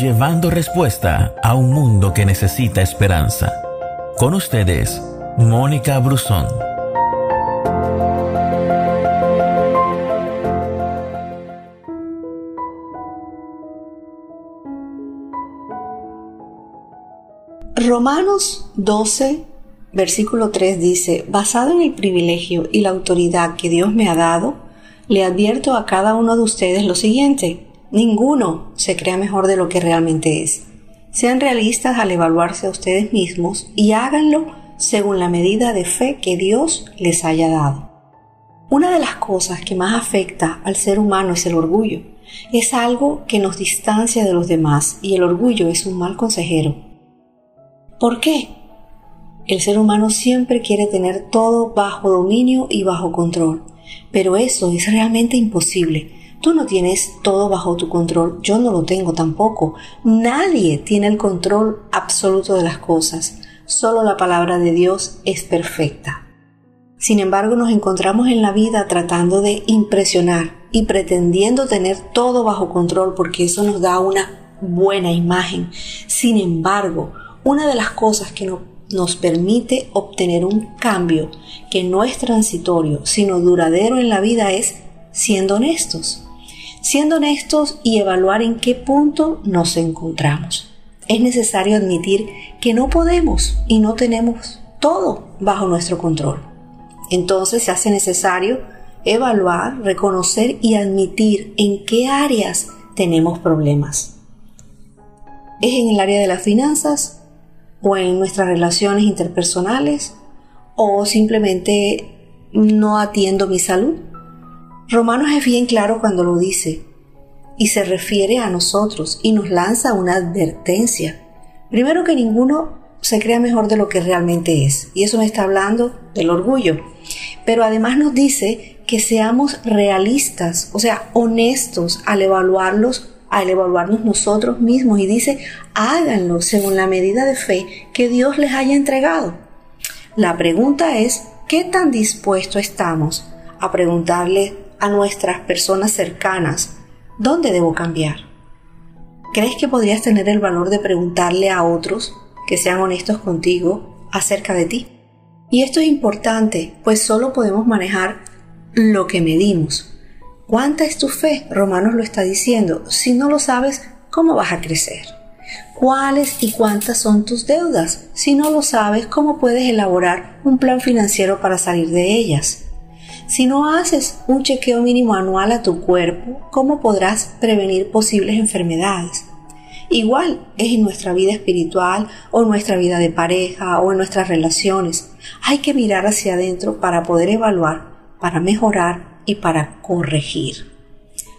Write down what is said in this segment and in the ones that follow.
llevando respuesta a un mundo que necesita esperanza. Con ustedes, Mónica Brusón. Romanos 12, versículo 3 dice, basado en el privilegio y la autoridad que Dios me ha dado, le advierto a cada uno de ustedes lo siguiente. Ninguno se crea mejor de lo que realmente es. Sean realistas al evaluarse a ustedes mismos y háganlo según la medida de fe que Dios les haya dado. Una de las cosas que más afecta al ser humano es el orgullo. Es algo que nos distancia de los demás y el orgullo es un mal consejero. ¿Por qué? El ser humano siempre quiere tener todo bajo dominio y bajo control, pero eso es realmente imposible Tú no tienes todo bajo tu control, yo no lo tengo tampoco. Nadie tiene el control absoluto de las cosas. Solo la palabra de Dios es perfecta. Sin embargo, nos encontramos en la vida tratando de impresionar y pretendiendo tener todo bajo control porque eso nos da una buena imagen. Sin embargo, una de las cosas que nos permite obtener un cambio que no es transitorio, sino duradero en la vida es siendo honestos siendo honestos y evaluar en qué punto nos encontramos. Es necesario admitir que no podemos y no tenemos todo bajo nuestro control. Entonces se hace necesario evaluar, reconocer y admitir en qué áreas tenemos problemas. ¿Es en el área de las finanzas o en nuestras relaciones interpersonales o simplemente no atiendo mi salud? Romanos es bien claro cuando lo dice y se refiere a nosotros y nos lanza una advertencia. Primero que ninguno se crea mejor de lo que realmente es. Y eso me está hablando del orgullo. Pero además nos dice que seamos realistas, o sea, honestos al evaluarlos, al evaluarnos nosotros mismos. Y dice, háganlo según la medida de fe que Dios les haya entregado. La pregunta es, ¿qué tan dispuestos estamos a preguntarle a nuestras personas cercanas, ¿dónde debo cambiar? ¿Crees que podrías tener el valor de preguntarle a otros que sean honestos contigo acerca de ti? Y esto es importante, pues solo podemos manejar lo que medimos. ¿Cuánta es tu fe? Romanos lo está diciendo. Si no lo sabes, ¿cómo vas a crecer? ¿Cuáles y cuántas son tus deudas? Si no lo sabes, ¿cómo puedes elaborar un plan financiero para salir de ellas? Si no haces un chequeo mínimo anual a tu cuerpo, ¿cómo podrás prevenir posibles enfermedades? Igual es en nuestra vida espiritual o en nuestra vida de pareja o en nuestras relaciones. Hay que mirar hacia adentro para poder evaluar, para mejorar y para corregir.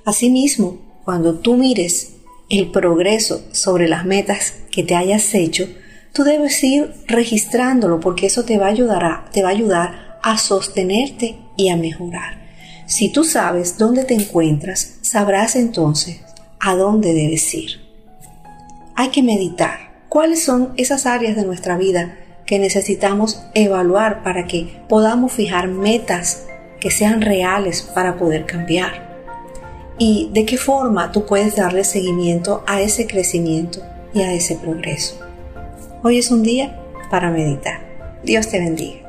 Asimismo, cuando tú mires el progreso sobre las metas que te hayas hecho, tú debes ir registrándolo porque eso te va a ayudar a, te va a ayudar a sostenerte y a mejorar. Si tú sabes dónde te encuentras, sabrás entonces a dónde debes ir. Hay que meditar cuáles son esas áreas de nuestra vida que necesitamos evaluar para que podamos fijar metas que sean reales para poder cambiar. Y de qué forma tú puedes darle seguimiento a ese crecimiento y a ese progreso. Hoy es un día para meditar. Dios te bendiga.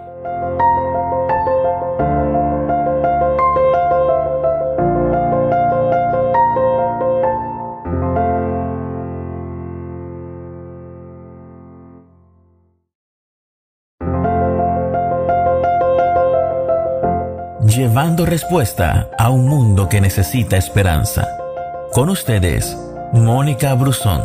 Respuesta a un mundo que necesita esperanza. Con ustedes, Mónica Brusón.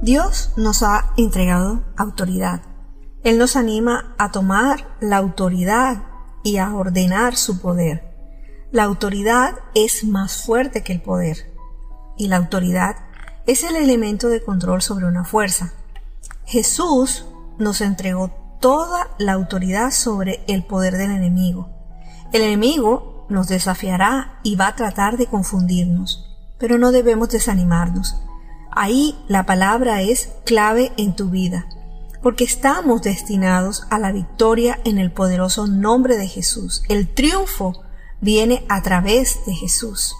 Dios nos ha entregado autoridad. Él nos anima a tomar la autoridad y a ordenar su poder. La autoridad es más fuerte que el poder y la autoridad es el elemento de control sobre una fuerza. Jesús nos entregó toda la autoridad sobre el poder del enemigo. El enemigo nos desafiará y va a tratar de confundirnos, pero no debemos desanimarnos. Ahí la palabra es clave en tu vida, porque estamos destinados a la victoria en el poderoso nombre de Jesús. El triunfo viene a través de Jesús.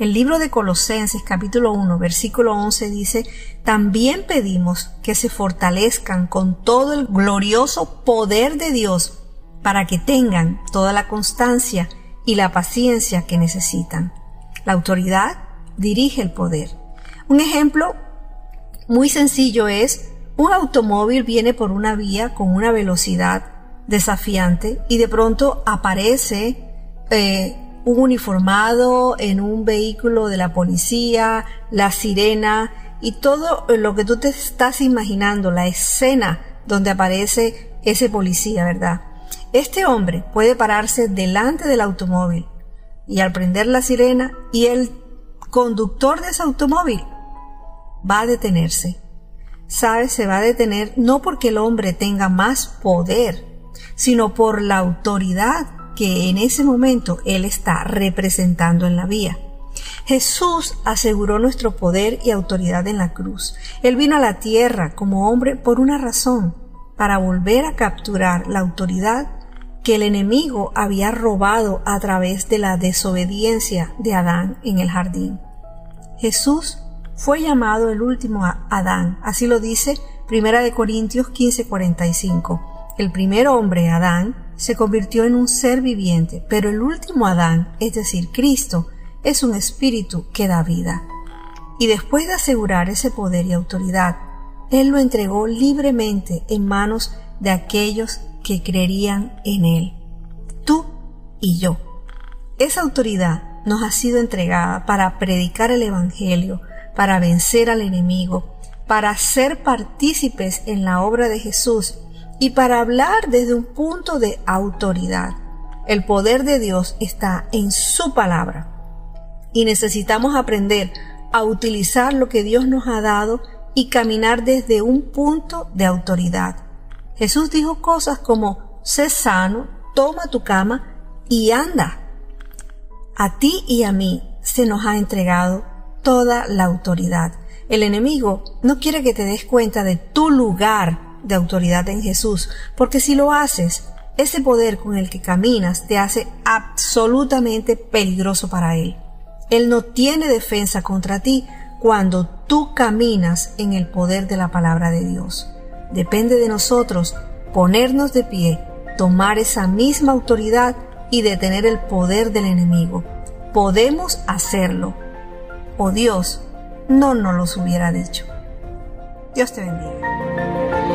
El libro de Colosenses capítulo 1 versículo 11 dice, también pedimos que se fortalezcan con todo el glorioso poder de Dios para que tengan toda la constancia y la paciencia que necesitan. La autoridad dirige el poder. Un ejemplo muy sencillo es un automóvil viene por una vía con una velocidad desafiante y de pronto aparece eh, un uniformado en un vehículo de la policía, la sirena y todo lo que tú te estás imaginando, la escena donde aparece ese policía, ¿verdad? Este hombre puede pararse delante del automóvil y al prender la sirena y el conductor de ese automóvil va a detenerse. ¿Sabes? Se va a detener no porque el hombre tenga más poder, sino por la autoridad que en ese momento él está representando en la vía. Jesús aseguró nuestro poder y autoridad en la cruz. Él vino a la tierra como hombre por una razón, para volver a capturar la autoridad que el enemigo había robado a través de la desobediencia de Adán en el jardín. Jesús fue llamado el último Adán, así lo dice Primera de Corintios 15:45. El primer hombre, Adán, se convirtió en un ser viviente, pero el último Adán, es decir, Cristo, es un espíritu que da vida. Y después de asegurar ese poder y autoridad, Él lo entregó libremente en manos de aquellos que creerían en Él. Tú y yo. Esa autoridad nos ha sido entregada para predicar el Evangelio, para vencer al enemigo, para ser partícipes en la obra de Jesús y para hablar desde un punto de autoridad. El poder de Dios está en su palabra y necesitamos aprender a utilizar lo que Dios nos ha dado y caminar desde un punto de autoridad. Jesús dijo cosas como, sé sano, toma tu cama y anda. A ti y a mí se nos ha entregado toda la autoridad. El enemigo no quiere que te des cuenta de tu lugar de autoridad en Jesús, porque si lo haces, ese poder con el que caminas te hace absolutamente peligroso para Él. Él no tiene defensa contra ti cuando tú caminas en el poder de la palabra de Dios. Depende de nosotros ponernos de pie, tomar esa misma autoridad y detener el poder del enemigo. Podemos hacerlo. O Dios no nos los hubiera dicho. Dios te bendiga.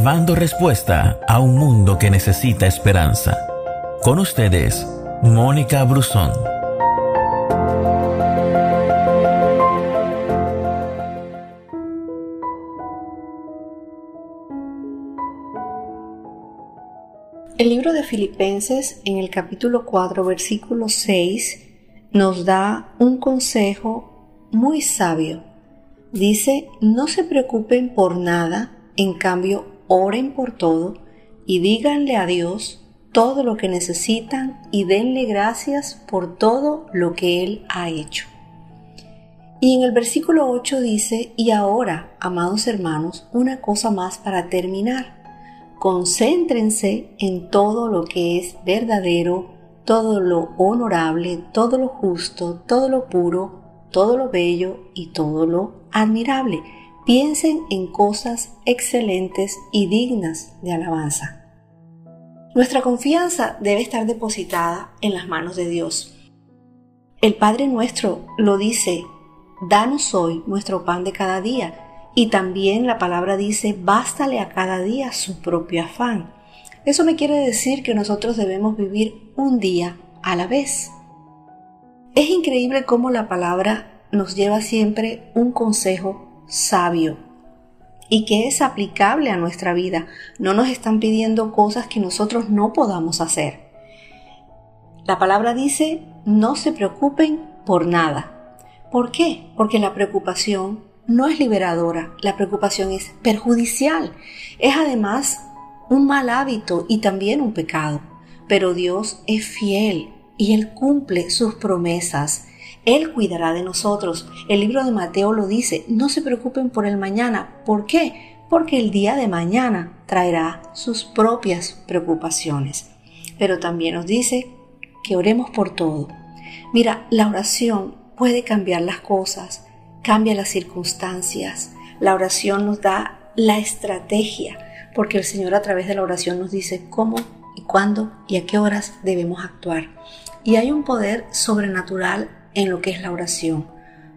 Llevando respuesta a un mundo que necesita esperanza. Con ustedes, Mónica Brusón. El libro de Filipenses en el capítulo 4, versículo 6, nos da un consejo muy sabio. Dice, no se preocupen por nada, en cambio, oren por todo y díganle a Dios todo lo que necesitan y denle gracias por todo lo que Él ha hecho. Y en el versículo 8 dice, y ahora, amados hermanos, una cosa más para terminar. Concéntrense en todo lo que es verdadero, todo lo honorable, todo lo justo, todo lo puro, todo lo bello y todo lo admirable piensen en cosas excelentes y dignas de alabanza. Nuestra confianza debe estar depositada en las manos de Dios. El Padre nuestro lo dice, danos hoy nuestro pan de cada día. Y también la palabra dice, bástale a cada día su propio afán. Eso me quiere decir que nosotros debemos vivir un día a la vez. Es increíble cómo la palabra nos lleva siempre un consejo sabio y que es aplicable a nuestra vida. No nos están pidiendo cosas que nosotros no podamos hacer. La palabra dice, no se preocupen por nada. ¿Por qué? Porque la preocupación no es liberadora, la preocupación es perjudicial. Es además un mal hábito y también un pecado. Pero Dios es fiel y Él cumple sus promesas. Él cuidará de nosotros. El libro de Mateo lo dice, no se preocupen por el mañana. ¿Por qué? Porque el día de mañana traerá sus propias preocupaciones. Pero también nos dice que oremos por todo. Mira, la oración puede cambiar las cosas, cambia las circunstancias. La oración nos da la estrategia, porque el Señor a través de la oración nos dice cómo y cuándo y a qué horas debemos actuar. Y hay un poder sobrenatural en lo que es la oración.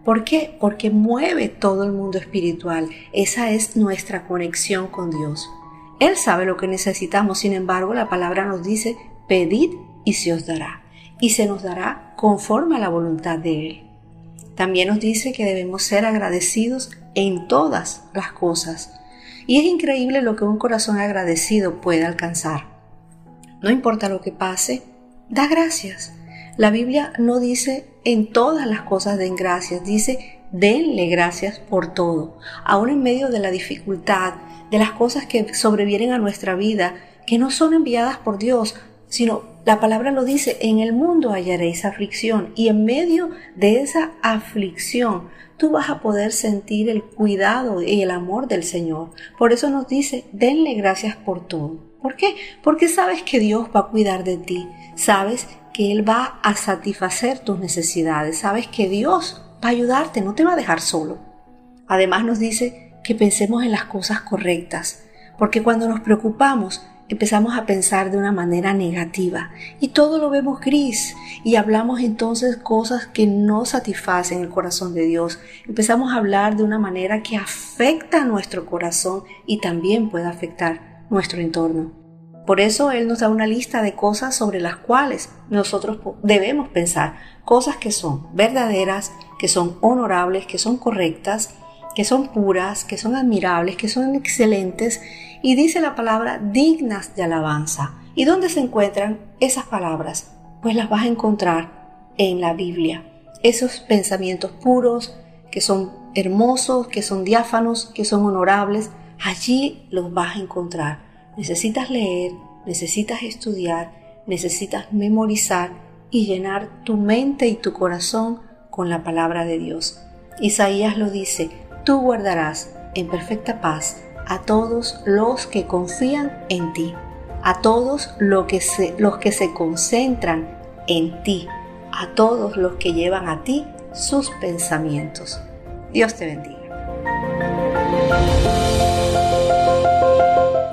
¿Por qué? Porque mueve todo el mundo espiritual. Esa es nuestra conexión con Dios. Él sabe lo que necesitamos, sin embargo la palabra nos dice, pedid y se os dará. Y se nos dará conforme a la voluntad de Él. También nos dice que debemos ser agradecidos en todas las cosas. Y es increíble lo que un corazón agradecido puede alcanzar. No importa lo que pase, da gracias. La Biblia no dice en todas las cosas den gracias, dice denle gracias por todo. Aún en medio de la dificultad, de las cosas que sobrevienen a nuestra vida, que no son enviadas por Dios, sino la palabra lo dice, en el mundo hallaréis aflicción y en medio de esa aflicción tú vas a poder sentir el cuidado y el amor del Señor. Por eso nos dice, denle gracias por todo. ¿Por qué? Porque sabes que Dios va a cuidar de ti, sabes que Él va a satisfacer tus necesidades, sabes que Dios va a ayudarte, no te va a dejar solo. Además nos dice que pensemos en las cosas correctas, porque cuando nos preocupamos, empezamos a pensar de una manera negativa y todo lo vemos gris y hablamos entonces cosas que no satisfacen el corazón de Dios. Empezamos a hablar de una manera que afecta a nuestro corazón y también puede afectar nuestro entorno. Por eso Él nos da una lista de cosas sobre las cuales nosotros debemos pensar, cosas que son verdaderas, que son honorables, que son correctas, que son puras, que son admirables, que son excelentes y dice la palabra dignas de alabanza. ¿Y dónde se encuentran esas palabras? Pues las vas a encontrar en la Biblia. Esos pensamientos puros, que son hermosos, que son diáfanos, que son honorables, allí los vas a encontrar. Necesitas leer, necesitas estudiar, necesitas memorizar y llenar tu mente y tu corazón con la palabra de Dios. Isaías lo dice, tú guardarás en perfecta paz a todos los que confían en ti, a todos los que se, los que se concentran en ti, a todos los que llevan a ti sus pensamientos. Dios te bendiga.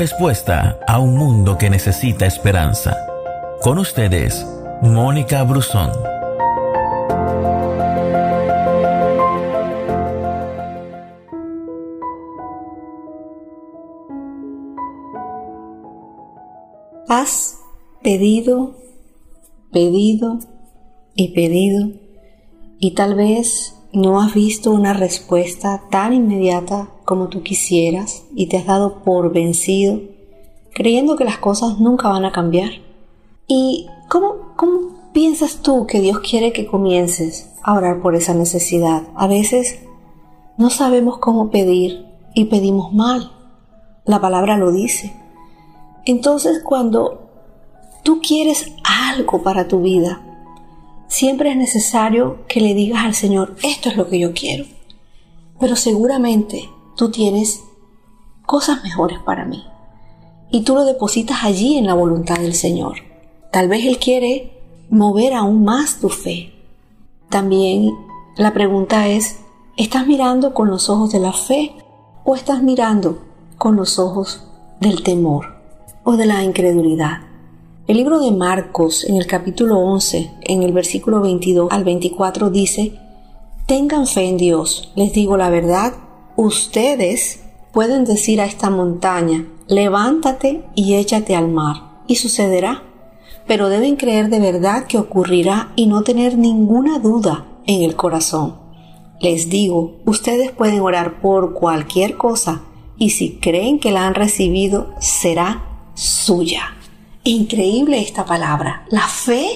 Respuesta a un mundo que necesita esperanza. Con ustedes, Mónica Brusón. Has pedido, pedido y pedido y tal vez no has visto una respuesta tan inmediata como tú quisieras y te has dado por vencido, creyendo que las cosas nunca van a cambiar. ¿Y cómo, cómo piensas tú que Dios quiere que comiences a orar por esa necesidad? A veces no sabemos cómo pedir y pedimos mal. La palabra lo dice. Entonces cuando tú quieres algo para tu vida, siempre es necesario que le digas al Señor, esto es lo que yo quiero. Pero seguramente tú tienes cosas mejores para mí. Y tú lo depositas allí en la voluntad del Señor. Tal vez Él quiere mover aún más tu fe. También la pregunta es, ¿estás mirando con los ojos de la fe o estás mirando con los ojos del temor o de la incredulidad? El libro de Marcos en el capítulo 11, en el versículo 22 al 24 dice, Tengan fe en Dios, les digo la verdad, ustedes pueden decir a esta montaña, levántate y échate al mar, y sucederá. Pero deben creer de verdad que ocurrirá y no tener ninguna duda en el corazón. Les digo, ustedes pueden orar por cualquier cosa y si creen que la han recibido, será suya. Increíble esta palabra. La fe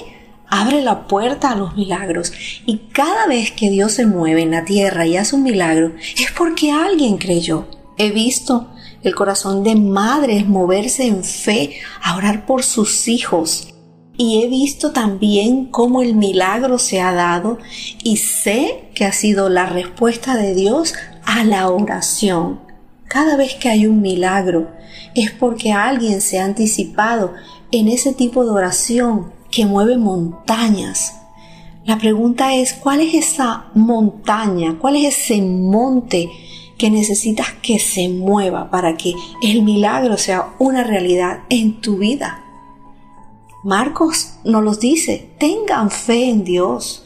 abre la puerta a los milagros y cada vez que Dios se mueve en la tierra y hace un milagro es porque alguien creyó. He visto el corazón de madres moverse en fe a orar por sus hijos. Y he visto también cómo el milagro se ha dado y sé que ha sido la respuesta de Dios a la oración. Cada vez que hay un milagro es porque alguien se ha anticipado en ese tipo de oración que mueve montañas. La pregunta es, ¿cuál es esa montaña? ¿Cuál es ese monte que necesitas que se mueva para que el milagro sea una realidad en tu vida? Marcos nos los dice, tengan fe en Dios.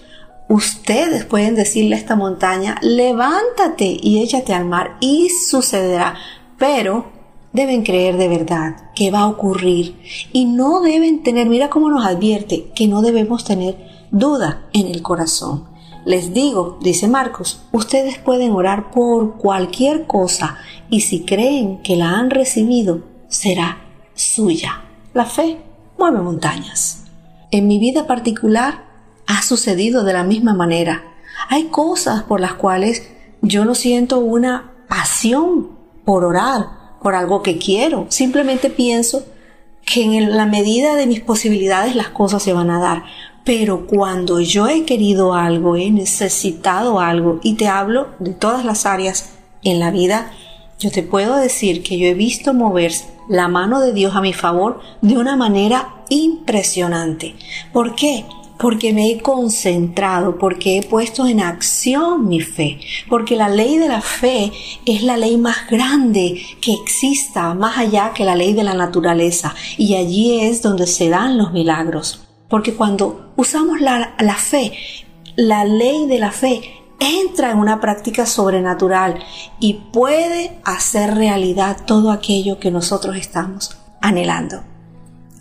Ustedes pueden decirle a esta montaña, levántate y échate al mar y sucederá. Pero deben creer de verdad que va a ocurrir y no deben tener, mira cómo nos advierte, que no debemos tener duda en el corazón. Les digo, dice Marcos, ustedes pueden orar por cualquier cosa y si creen que la han recibido, será suya. La fe mueve montañas. En mi vida particular ha sucedido de la misma manera. Hay cosas por las cuales yo no siento una pasión por orar, por algo que quiero. Simplemente pienso que en la medida de mis posibilidades las cosas se van a dar. Pero cuando yo he querido algo, he necesitado algo, y te hablo de todas las áreas en la vida, yo te puedo decir que yo he visto mover la mano de Dios a mi favor de una manera impresionante. ¿Por qué? Porque me he concentrado, porque he puesto en acción mi fe, porque la ley de la fe es la ley más grande que exista, más allá que la ley de la naturaleza, y allí es donde se dan los milagros. Porque cuando usamos la, fe, la ley de la fe entra en una práctica sobrenatural y puede hacer realidad todo aquello que nosotros estamos anhelando.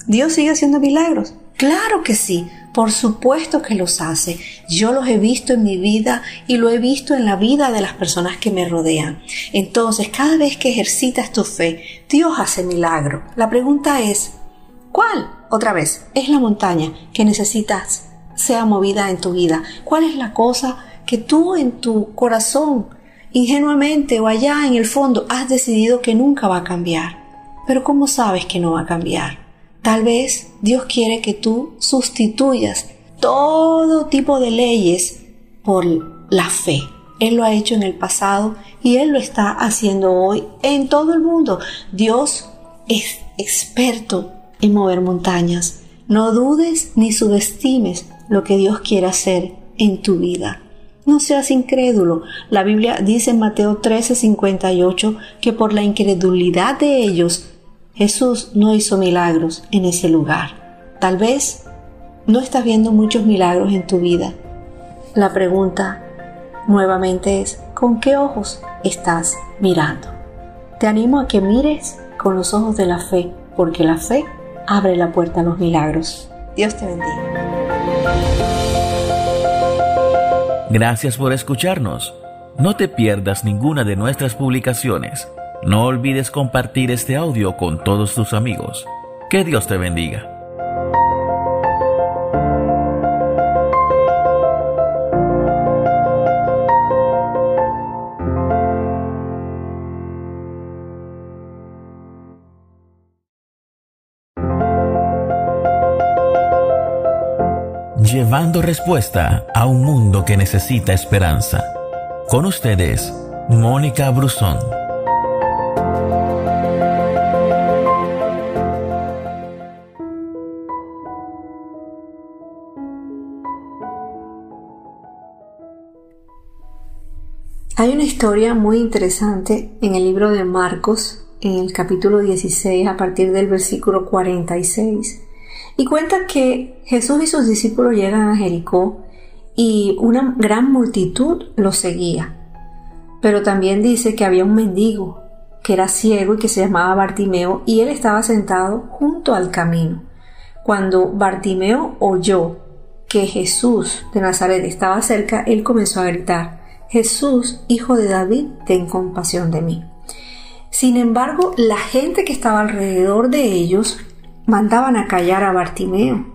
Dios sigue haciendo milagros. Claro que sí, por supuesto que los hace. Yo los he visto en mi vida y lo he visto en la vida de las personas que me rodean. Entonces, cada vez que ejercitas tu fe, Dios hace milagro. La pregunta es, ¿cuál? Otra vez, es la montaña que necesitas sea movida en tu vida. ¿Cuál es la cosa que tú en tu corazón, ingenuamente o allá en el fondo, has decidido que nunca va a cambiar? Pero ¿cómo sabes que no va a cambiar? Tal vez Dios quiere que tú sustituyas todo tipo de leyes por la fe. Él lo ha hecho en el pasado y Él lo está haciendo hoy en todo el mundo. Dios es experto en mover montañas. No dudes ni subestimes lo que Dios quiere hacer en tu vida. No seas incrédulo. La Biblia dice en Mateo 13:58 que por la incredulidad de ellos Jesús no hizo milagros en ese lugar. Tal vez no estás viendo muchos milagros en tu vida. La pregunta nuevamente es, ¿con qué ojos estás mirando? Te animo a que mires con los ojos de la fe, porque la fe abre la puerta a los milagros. Dios te bendiga. Gracias por escucharnos. No te pierdas ninguna de nuestras publicaciones no olvides compartir este audio con todos tus amigos. Que Dios te bendiga. Llevando respuesta a un mundo que necesita esperanza. Con ustedes, Mónica Brusón. Una historia muy interesante en el libro de Marcos, en el capítulo 16, a partir del versículo 46, y cuenta que Jesús y sus discípulos llegan a Jericó y una gran multitud los seguía. Pero también dice que había un mendigo que era ciego y que se llamaba Bartimeo y él estaba sentado junto al camino. Cuando Bartimeo oyó que Jesús de Nazaret estaba cerca, él comenzó a gritar, Jesús, hijo de David, ten compasión de mí. Sin embargo, la gente que estaba alrededor de ellos mandaban a callar a Bartimeo,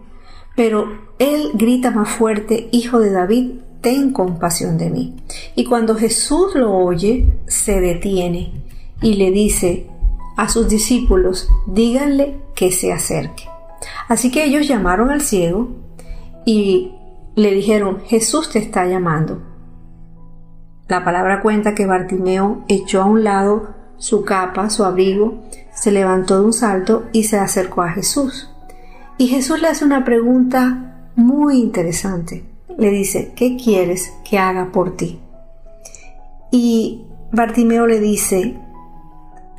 pero él grita más fuerte, Hijo de David, ten compasión de mí. Y cuando Jesús lo oye, se detiene y le dice a sus discípulos, díganle que se acerque. Así que ellos llamaron al ciego y le dijeron, Jesús te está llamando. La palabra cuenta que Bartimeo echó a un lado su capa, su abrigo, se levantó de un salto y se acercó a Jesús. Y Jesús le hace una pregunta muy interesante. Le dice, ¿qué quieres que haga por ti? Y Bartimeo le dice,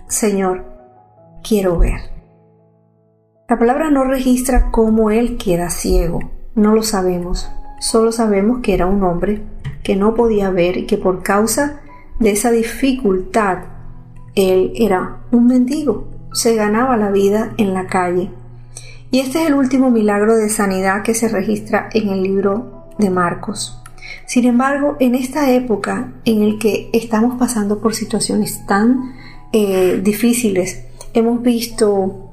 Señor, quiero ver. La palabra no registra cómo él queda ciego, no lo sabemos, solo sabemos que era un hombre que no podía ver y que por causa de esa dificultad él era un mendigo, se ganaba la vida en la calle. Y este es el último milagro de sanidad que se registra en el libro de Marcos. Sin embargo, en esta época en el que estamos pasando por situaciones tan eh, difíciles, hemos visto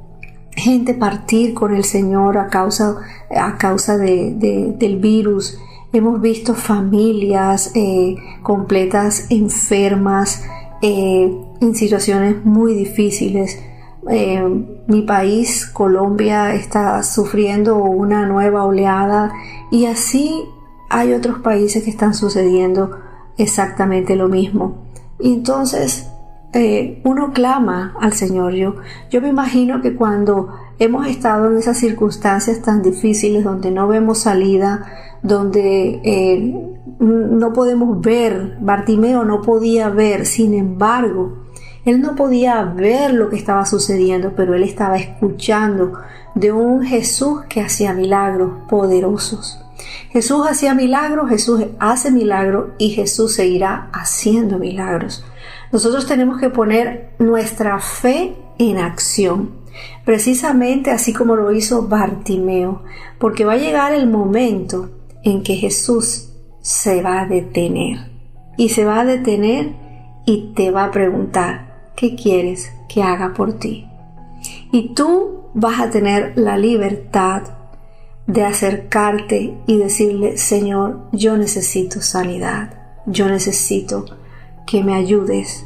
gente partir con el Señor a causa, a causa del virus, hemos visto familias eh, completas enfermas, eh, en situaciones muy difíciles. Eh, mi país, Colombia, está sufriendo una nueva oleada y así hay otros países que están sucediendo exactamente lo mismo. Entonces eh, uno clama al Señor. Yo, yo me imagino que cuando hemos estado en esas circunstancias tan difíciles donde no vemos salida, donde no podemos ver, Bartimeo no podía ver, sin embargo, él no podía ver lo que estaba sucediendo, pero él estaba escuchando de un Jesús que hacía milagros poderosos. Jesús hacía milagros, Jesús hace milagros y Jesús seguirá haciendo milagros. Nosotros tenemos que poner nuestra fe en acción, precisamente así como lo hizo Bartimeo, porque va a llegar el momento en que Jesús se va a detener. Y se va a detener y te va a preguntar, ¿Qué quieres que haga por ti. Y tú vas a tener la libertad de acercarte y decirle, Señor, yo necesito sanidad, yo necesito que me ayudes,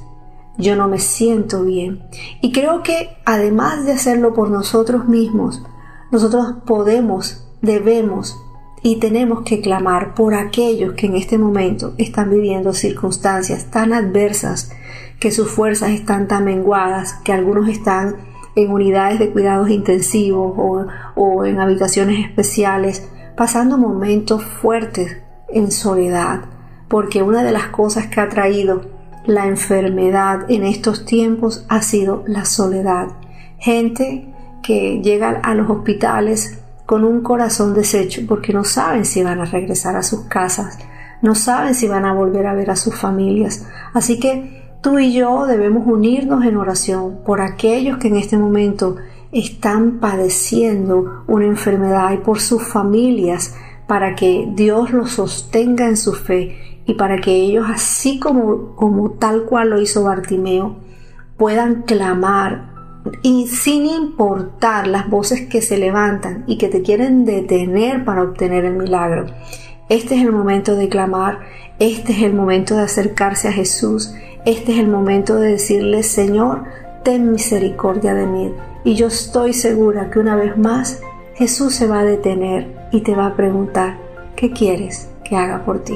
yo no me siento bien. Y creo que además de hacerlo por nosotros mismos, nosotros podemos, debemos y tenemos que clamar por aquellos que en este momento están viviendo circunstancias tan adversas, que sus fuerzas están tan menguadas, que algunos están en unidades de cuidados intensivos o, en habitaciones especiales, pasando momentos fuertes en soledad, porque una de las cosas que ha traído la enfermedad en estos tiempos ha sido la soledad. Gente que llega a los hospitales con un corazón deshecho porque no saben si van a regresar a sus casas, no saben si van a volver a ver a sus familias. Así que tú y yo debemos unirnos en oración por aquellos que en este momento están padeciendo una enfermedad y por sus familias para que Dios los sostenga en su fe y para que ellos, así como, como tal cual lo hizo Bartimeo, puedan clamar y sin importar las voces que se levantan y que te quieren detener para obtener el milagro. Este es el momento de clamar, este es el momento de acercarse a Jesús, este es el momento de decirle, Señor, ten misericordia de mí. Y yo estoy segura que una vez más Jesús se va a detener y te va a preguntar, ¿qué quieres que haga por ti?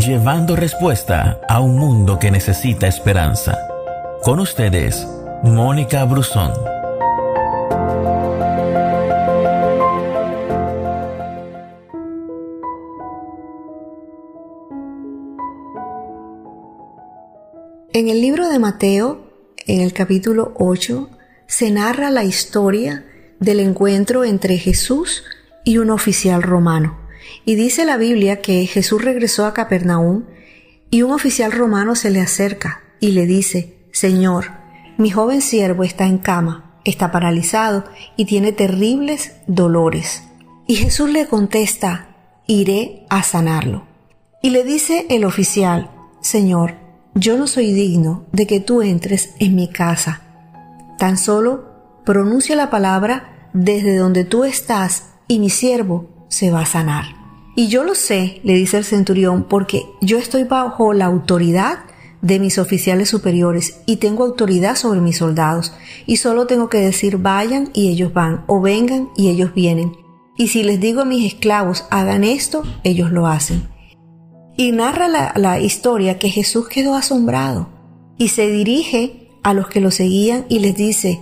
Llevando respuesta a un mundo que necesita esperanza. Con ustedes, Mónica Brusón. En el libro de Mateo, en el capítulo 8, se narra la historia del encuentro entre Jesús y un oficial romano. Y dice la Biblia que Jesús regresó a Capernaum y un oficial romano se le acerca y le dice, Señor, mi joven siervo está en cama, está paralizado y tiene terribles dolores. Y Jesús le contesta, iré a sanarlo. Y le dice el oficial, Señor, yo no soy digno de que tú entres en mi casa. Tan solo pronuncia la palabra desde donde tú estás y mi siervo se va a sanar. Y yo lo sé, le dice el centurión, porque yo estoy bajo la autoridad de mis oficiales superiores y tengo autoridad sobre mis soldados y solo tengo que decir vayan y ellos van o vengan y ellos vienen. Y si les digo a mis esclavos hagan esto, ellos lo hacen. Y narra la, historia que Jesús quedó asombrado y se dirige a los que lo seguían y les dice,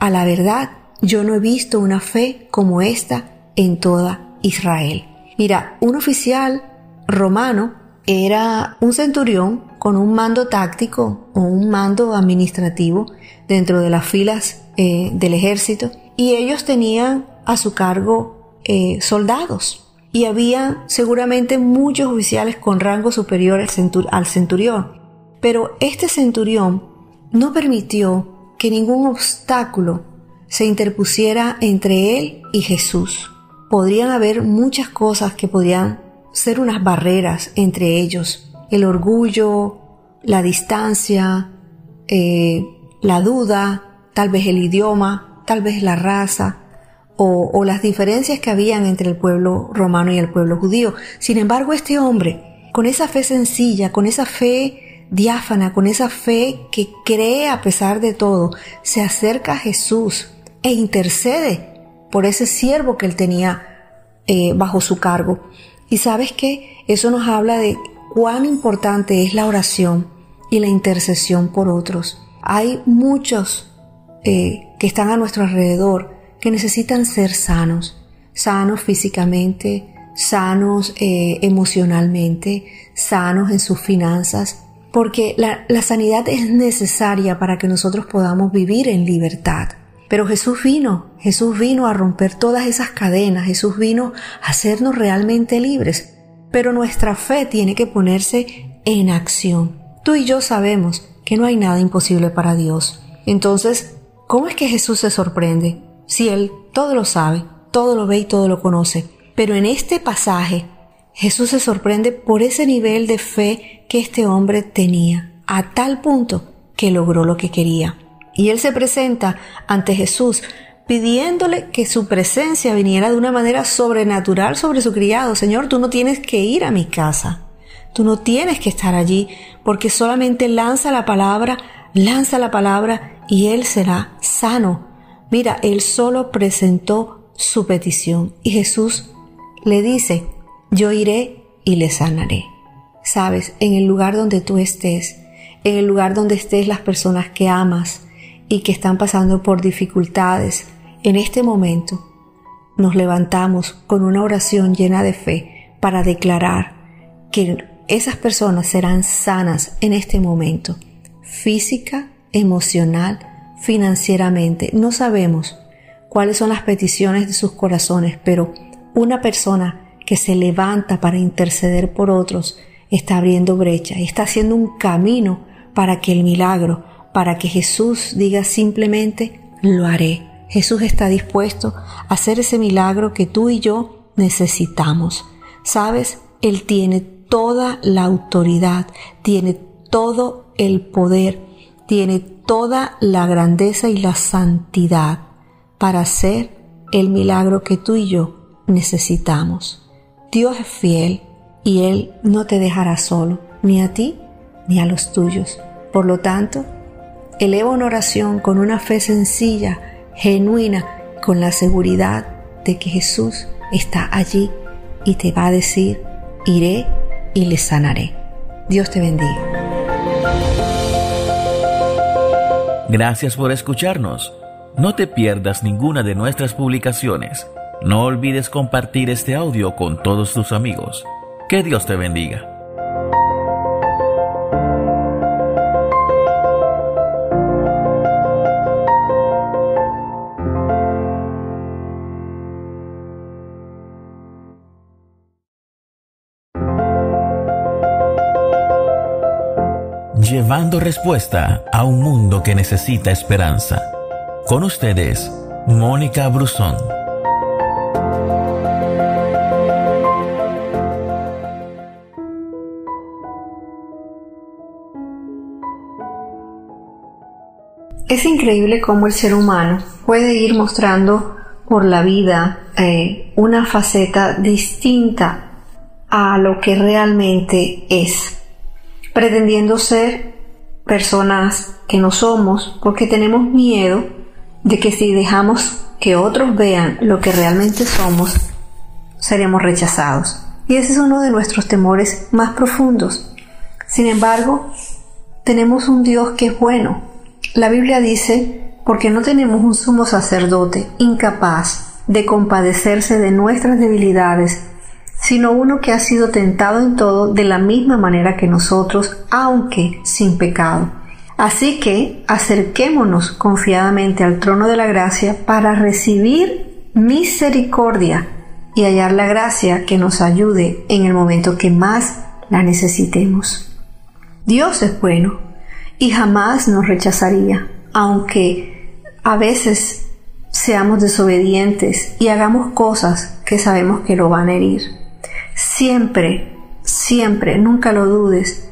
a la verdad, yo no he visto una fe como esta en toda Israel. Mira, un oficial romano era un centurión con un mando táctico o un mando administrativo dentro de las filas eh, del ejército y ellos tenían a su cargo eh, soldados y había seguramente muchos oficiales con rango superior al centurión. Pero este centurión no permitió que ningún obstáculo se interpusiera entre él y Jesús. Podrían haber muchas cosas que podían ser unas barreras entre ellos. El orgullo, la distancia, eh, la duda, tal vez el idioma, tal vez la raza, o, las diferencias que habían entre el pueblo romano y el pueblo judío. Sin embargo, este hombre, con esa fe sencilla, con esa fe diáfana, con esa fe que cree a pesar de todo, se acerca a Jesús e intercede por ese siervo que él tenía eh, bajo su cargo. Y sabes que eso nos habla de cuán importante es la oración y la intercesión por otros. Hay muchos eh, que están a nuestro alrededor que necesitan ser sanos, sanos físicamente, sanos eh, emocionalmente, sanos en sus finanzas, porque la, la sanidad es necesaria para que nosotros podamos vivir en libertad. Pero Jesús vino, Jesús vino a romper todas esas cadenas, Jesús vino a hacernos realmente libres. Pero nuestra fe tiene que ponerse en acción. Tú y yo sabemos que no hay nada imposible para Dios. Entonces, ¿cómo es que Jesús se sorprende? si Él todo lo sabe, todo lo ve y todo lo conoce. Pero en este pasaje Jesús se sorprende por ese nivel de fe que este hombre tenía, a tal punto que logró lo que quería. Y él se presenta ante Jesús pidiéndole que su presencia viniera de una manera sobrenatural sobre su criado. Señor, tú no tienes que ir a mi casa. Tú no tienes que estar allí porque solamente lanza la palabra, lanza la palabra y él será sano Mira, él solo presentó su petición y Jesús le dice, yo iré y le sanaré. Sabes, en el lugar donde tú estés, en el lugar donde estés las personas que amas y que están pasando por dificultades, en este momento nos levantamos con una oración llena de fe para declarar que esas personas serán sanas en este momento, física, emocional, financieramente. No sabemos cuáles son las peticiones de sus corazones, pero una persona que se levanta para interceder por otros está abriendo brecha está haciendo un camino para que el milagro, para que Jesús diga simplemente, lo haré. Jesús está dispuesto a hacer ese milagro que tú y yo necesitamos. Sabes, Él tiene toda la autoridad, tiene todo el poder, tiene toda la grandeza y la santidad para hacer el milagro que tú y yo necesitamos. Dios es fiel y Él no te dejará solo, ni a ti ni a los tuyos. Por lo tanto, eleva una oración con una fe sencilla, genuina, con la seguridad de que Jesús está allí y te va a decir, iré y les sanaré. Dios te bendiga. Gracias por escucharnos. No te pierdas ninguna de nuestras publicaciones. No olvides compartir este audio con todos tus amigos. Que Dios te bendiga. Respuesta a un mundo que necesita esperanza. Con ustedes, Mónica Brusón. Es increíble cómo el ser humano puede ir mostrando por la vida eh, una faceta distinta a lo que realmente es, pretendiendo ser personas que no somos porque tenemos miedo de que si dejamos que otros vean lo que realmente somos, seremos rechazados. Y ese es uno de nuestros temores más profundos. Sin embargo, tenemos un Dios que es bueno, la Biblia dice, porque no tenemos un sumo sacerdote incapaz de compadecerse de nuestras debilidades, sino uno que ha sido tentado en todo de la misma manera que nosotros, aunque sin pecado. Así que acerquémonos confiadamente al trono de la gracia para recibir misericordia y hallar la gracia que nos ayude en el momento que más la necesitemos. Dios es bueno y jamás nos rechazaría, aunque a veces seamos desobedientes y hagamos cosas que sabemos que lo van a herir. Siempre, siempre, nunca lo dudes,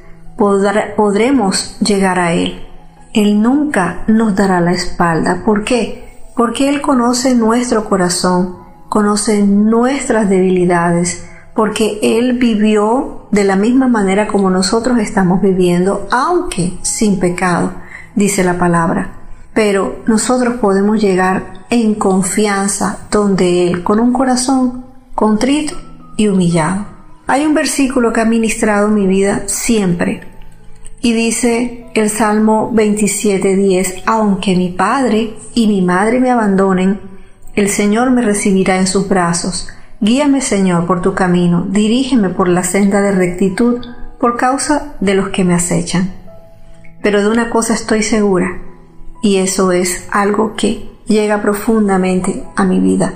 podremos llegar a Él. Él nunca nos dará la espalda. ¿Por qué? Porque Él conoce nuestro corazón, conoce nuestras debilidades, porque Él vivió de la misma manera como nosotros estamos viviendo, aunque sin pecado, dice la palabra. Pero nosotros podemos llegar en confianza donde Él, con un corazón contrito y humillado. Hay un versículo que ha ministrado mi vida siempre y dice el Salmo 27:10, aunque mi padre y mi madre me abandonen, el Señor me recibirá en sus brazos Guíame, Señor, por tu camino, dirígeme por la senda de rectitud por causa de los que me acechan. Pero de una cosa estoy segura, y eso es algo que llega profundamente a mi vida.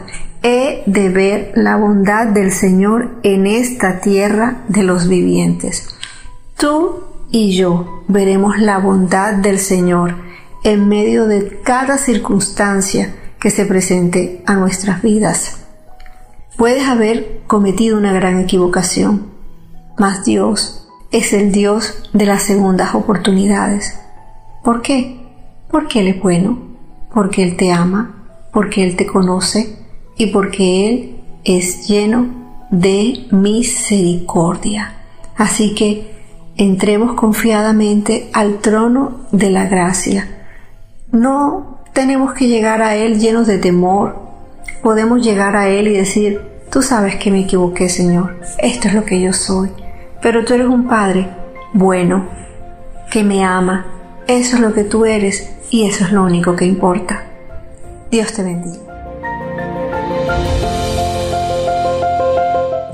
He de ver la bondad del Señor en esta tierra de los vivientes. Tú y yo veremos la bondad del Señor en medio de cada circunstancia que se presente a nuestras vidas. Puedes haber cometido una gran equivocación, mas Dios es el Dios de las segundas oportunidades. ¿Por qué? Porque Él es bueno, porque Él te ama, porque Él te conoce y porque Él es lleno de misericordia. Así que entremos confiadamente al trono de la gracia. No tenemos que llegar a Él llenos de temor, podemos llegar a Él y decir, tú sabes que me equivoqué, Señor, esto es lo que yo soy, pero tú eres un Padre bueno, que me ama, eso es lo que tú eres y eso es lo único que importa. Dios te bendiga.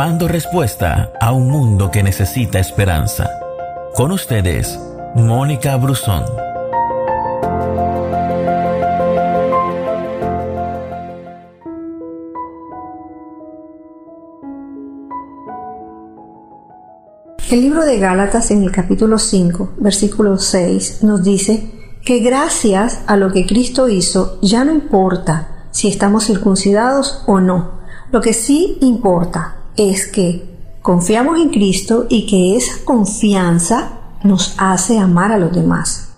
Llevando respuesta a un mundo que necesita esperanza. Con ustedes, Mónica Brusón. El libro de Gálatas en el capítulo 5, versículo 6 nos dice que gracias a lo que Cristo hizo ya no importa si estamos circuncidados o no. Lo que sí importa es que confiamos en Cristo y que esa confianza nos hace amar a los demás.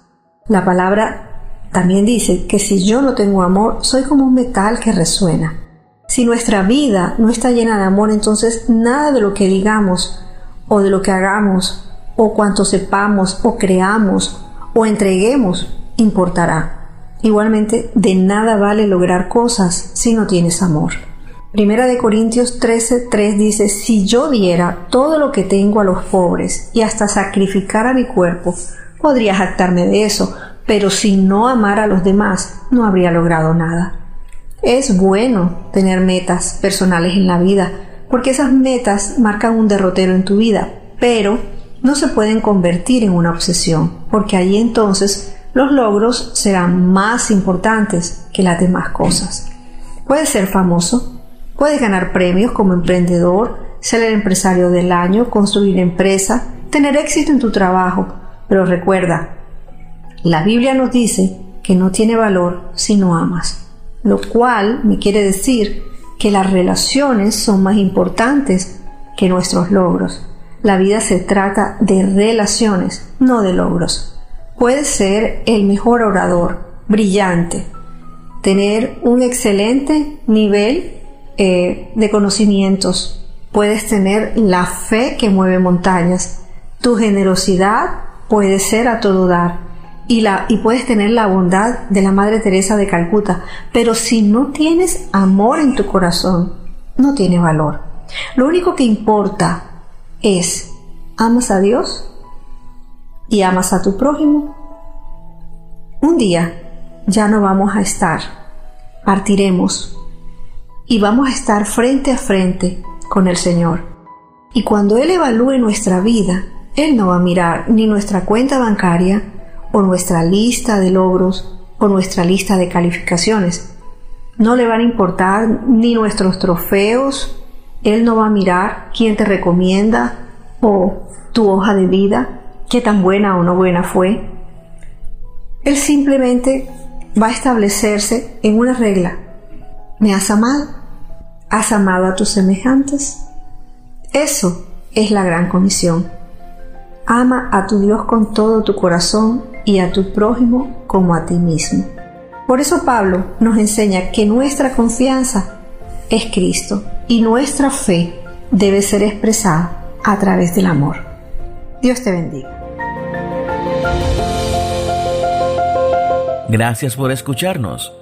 La palabra también dice que si yo no tengo amor, soy como un metal que resuena. Si nuestra vida no está llena de amor, entonces nada de lo que digamos o de lo que hagamos o cuanto sepamos o creamos o entreguemos importará. Igualmente, de nada vale lograr cosas si no tienes amor. Primera de Corintios 13:3 dice, si yo diera todo lo que tengo a los pobres y hasta sacrificara mi cuerpo, podría jactarme de eso, pero si no amara a los demás, no habría logrado nada. Es bueno tener metas personales en la vida, porque esas metas marcan un derrotero en tu vida, pero no se pueden convertir en una obsesión, porque allí entonces los logros serán más importantes que las demás cosas. Puedes ser famoso, Puedes ganar premios como emprendedor, ser el empresario del año, construir empresa, tener éxito en tu trabajo. Pero recuerda, la Biblia nos dice que no tiene valor si no amas, lo cual me quiere decir que las relaciones son más importantes que nuestros logros. La vida se trata de relaciones, no de logros. Puedes ser el mejor orador, brillante, tener un excelente nivel eh, de conocimientos, puedes tener la fe que mueve montañas, tu generosidad puede ser a todo dar y, la, y puedes tener la bondad de la Madre Teresa de Calcuta, pero si no tienes amor en tu corazón, no tiene valor. Lo único que importa es, ¿amas a Dios? ¿Y amas a tu prójimo? Un día ya no vamos a estar, partiremos y vamos a estar frente a frente con el Señor. Y cuando Él evalúe nuestra vida, Él no va a mirar ni nuestra cuenta bancaria o nuestra lista de logros o nuestra lista de calificaciones. No le van a importar ni nuestros trofeos, Él no va a mirar quién te recomienda o tu hoja de vida, qué tan buena o no buena fue. Él simplemente va a establecerse en una regla ¿Me has amado? ¿Has amado a tus semejantes? Eso es la gran comisión. Ama a tu Dios con todo tu corazón y a tu prójimo como a ti mismo. Por eso Pablo nos enseña que nuestra confianza es Cristo y nuestra fe debe ser expresada a través del amor. Dios te bendiga. Gracias por escucharnos.